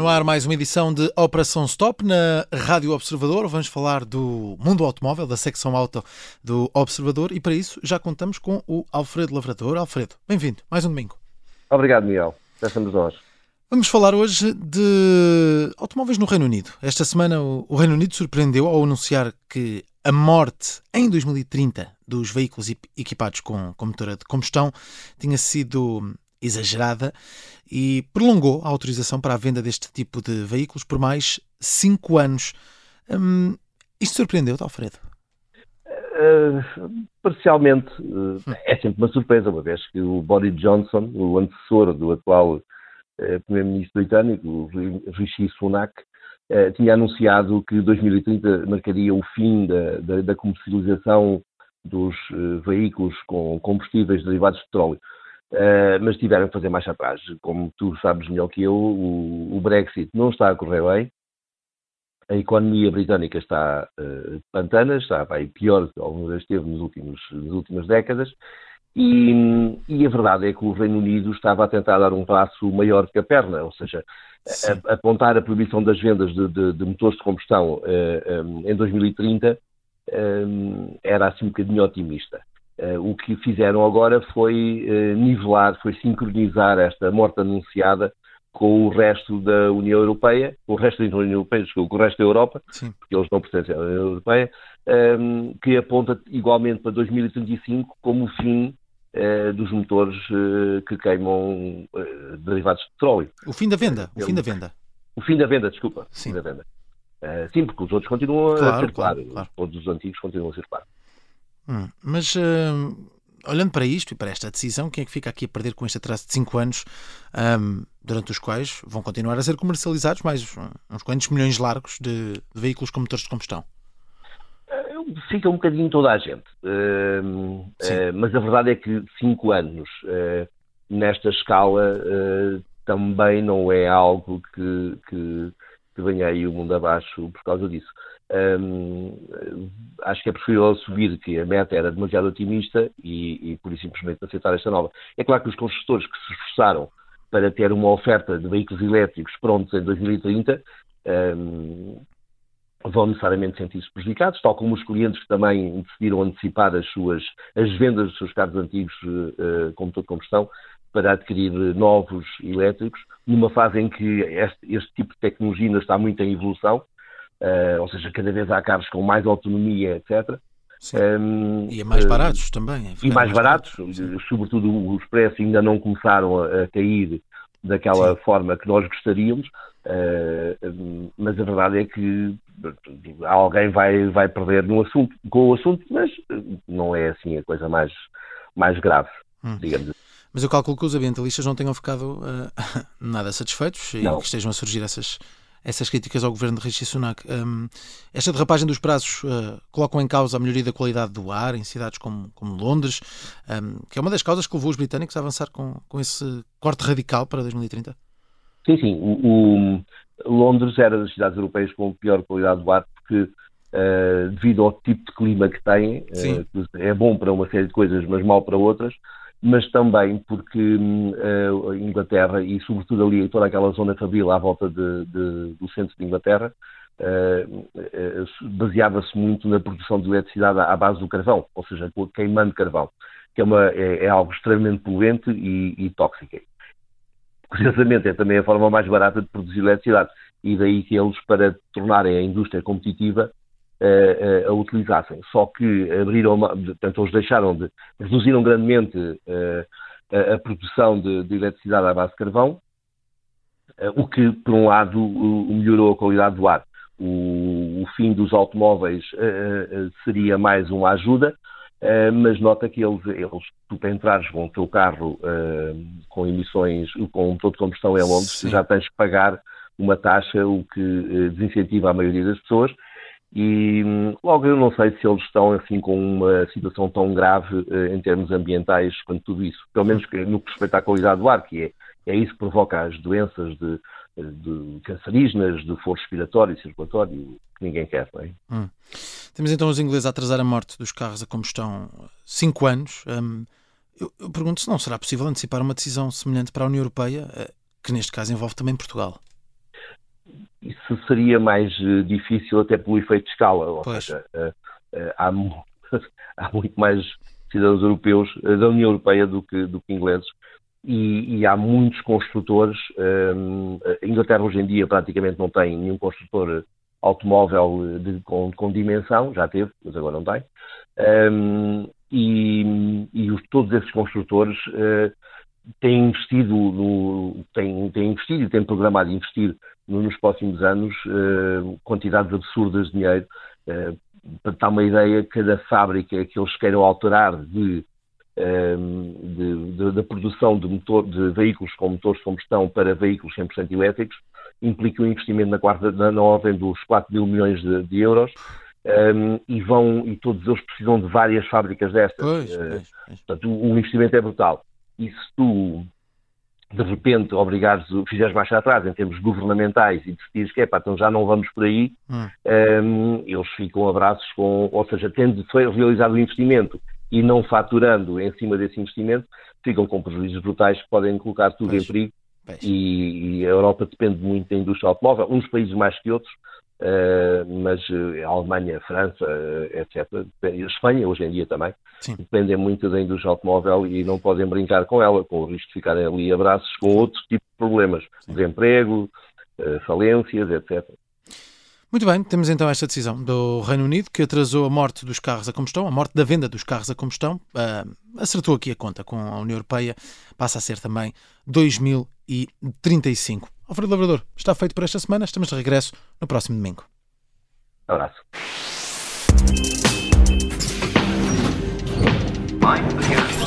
no ar mais uma edição de Operação Stop na Rádio Observador. Vamos falar do mundo automóvel, da secção auto do Observador e para isso já contamos com o Alfredo Lavrador. Alfredo, bem-vindo, mais um domingo. Obrigado, Miguel. Já estamos nós. Vamos falar hoje de automóveis no Reino Unido. Esta semana o Reino Unido surpreendeu ao anunciar que a morte em 2030 dos veículos equipados com, com motor de combustão tinha sido exagerada e prolongou a autorização para a venda deste tipo de veículos por mais cinco anos. Hum, isto surpreendeu-te, Alfredo? Uh, parcialmente. Uh, é sempre uma surpresa, uma vez que o Boris Johnson, o antecessor do atual uh, Primeiro-Ministro britânico, Rishi Sunak, tinha anunciado que 2030 marcaria o fim da, da, da comercialização dos veículos com combustíveis derivados de petróleo. Uh, mas tiveram que fazer mais atrás. Como tu sabes melhor que eu, o, o, Brexit não está a correr bem, a economia britânica está uh, pantana, está bem pior do que alguma vez esteve nos últimos, nas últimas décadas, e, e, a verdade é que o Reino Unido estava a tentar dar um passo maior que a perna, ou seja, a, a apontar a proibição das vendas de, de, de motores de combustão uh, eh, um, em 2030 um, era assim um bocadinho otimista. Uh, o que fizeram agora foi uh, nivelar, foi sincronizar esta morte anunciada com o resto da União Europeia, com o resto da União Europeia, com o resto da Europa, Sim. porque eles não pertencem à União Europeia, ehm, que aponta igualmente para 2035 como o fim uh, dos motores que queimam derivados de petróleo. O fim da venda, o fim da venda. O fim da venda, desculpa. Sim, da venda. sim porque os outros continuam claro, a circular, claro, claro. todos os antigos continuam a circular. Hum, mas uh, olhando para isto e para esta decisão, quem é que fica aqui a perder com este atraso de 5 anos, um, durante os quais vão continuar a ser comercializados mais uns quantos milhões largos de, de veículos com motores de combustão? Fica um bocadinho toda a gente. Uh, uh, mas a verdade é que 5 anos nesta escala também não é algo que, que, que venha aí o mundo abaixo por causa disso. Um, acho que é preferível assumir que a meta era demasiado otimista e, e por isso simplesmente aceitar esta nova. É claro que os construtores que se esforçaram para ter uma oferta de veículos elétricos prontos em 2030 um, vão necessariamente sentir-se prejudicados, tal como os clientes que também decidiram antecipar as suas as vendas dos seus carros antigos uh, com motor de combustão para adquirir novos elétricos, numa fase em que este, este tipo de tecnologia ainda está muito em evolução uh, ou seja, cada vez há carros com mais autonomia, etc. Um, e é mais baratos uh, também. É e mais, mais baratos, baratos sobretudo os preços ainda não começaram a, a cair daquela sim. forma que nós gostaríamos, uh, mas a verdade é que alguém vai, vai perder no assunto, com o assunto, mas não é assim a coisa mais, mais grave, hum. digamos assim. Mas eu calculo que os ambientalistas não tenham ficado uh, nada satisfeitos não. e que estejam a surgir essas, essas críticas ao governo de Rishi Sunak. Um, esta derrapagem dos prazos uh, colocam em causa a melhoria da qualidade do ar em cidades como, como Londres, um, que é uma das causas que levou os britânicos a avançar com, com esse corte radical para 2030? Sim, sim. O, o Londres era das cidades europeias com pior qualidade do ar porque, uh, devido ao tipo de clima que tem, uh, é bom para uma série de coisas, mas mal para outras, mas também porque uh, a Inglaterra, e sobretudo ali toda aquela zona fabril à volta de, de, do centro de Inglaterra, uh, uh, baseava-se muito na produção de eletricidade à, base do carvão, ou seja, queimando carvão, que é, uma, é, é algo extremamente poluente e, e tóxico. Curiosamente, é também a forma mais barata de produzir eletricidade, e daí que eles, para tornarem a indústria competitiva, uh, a utilizassem. Só que abriram, portanto, eles deixaram de, reduziram grandemente a, a, produção de, de, eletricidade à base de carvão, o que, por um lado, melhorou a qualidade do ar. O, o fim dos automóveis seria mais uma ajuda, Uh, mas nota que eles, eles tu para entrares com o teu carro uh, com emissões, com um motor de combustão em Londres, já tens que pagar uma taxa, o que uh, desincentiva a maioria das pessoas, e logo eu não sei se eles estão assim com uma situação tão grave eh, em termos ambientais quanto tudo isso. Pelo menos no que respeita à qualidade do ar, que é, é isso que provoca as doenças de, de cancerígenas, de foro respiratório e circulatório, que ninguém quer, não é? Hum. Temos então os ingleses a atrasar a morte dos carros a combustão 5 anos. Hum, eu, eu pergunto se não será possível antecipar uma decisão semelhante para a União Europeia, eh, que neste caso envolve também Portugal. Isso seria mais difícil até pelo efeito de escala. Ou pois. seja, há, há muito mais cidadãos europeus da União Europeia do que, do que ingleses. E, e, há muitos construtores. Um, a Inglaterra hoje em dia praticamente não tem nenhum construtor automóvel de, com, com, dimensão, já teve, mas agora não tem. Um, e, e os, todos esses construtores uh, têm investido no, têm, têm investido e têm programado investir nos próximos anos uh, quantidades absurdas de dinheiro. Uh, para dar uma ideia, cada fábrica que eles queiram alterar de, da produção de, motor, de veículos com motores de combustão para veículos 100% elétricos implica um investimento na, quarta, na, na ordem dos 4 mil milhões de, de euros um, e vão e todos eles precisam de várias fábricas destas. Pois, pois, pois. Portanto, o, investimento é brutal. E se tu de repente obrigares, fizeres marcha atrás em termos governamentais e decidires que é pá, então já não vamos por aí, hum. um, eles ficam abraços com, ou seja, tendo realizado o investimento e não faturando em cima desse investimento, ficam com prejuízos brutais que podem colocar tudo pois. em perigo e, e, a Europa depende muito da indústria automóvel, uns países mais que outros, mas uh, a Alemanha, a França, uh, etc., a Espanha hoje em dia também, Sim. dependem muito da indústria automóvel e não podem brincar com ela, com o risco de ficarem ali abraços com outros tipos de problemas, Sim. desemprego, falências, etc. Muito bem, temos então esta decisão do Reino Unido que atrasou a morte dos carros a combustão, a morte da venda dos carros a combustão. Uh, acertou aqui a conta com a União Europeia, passa a ser também 2035. Alfredo Lavrador, está feito por esta semana. Estamos de regresso no próximo domingo. Um abraço. Mind the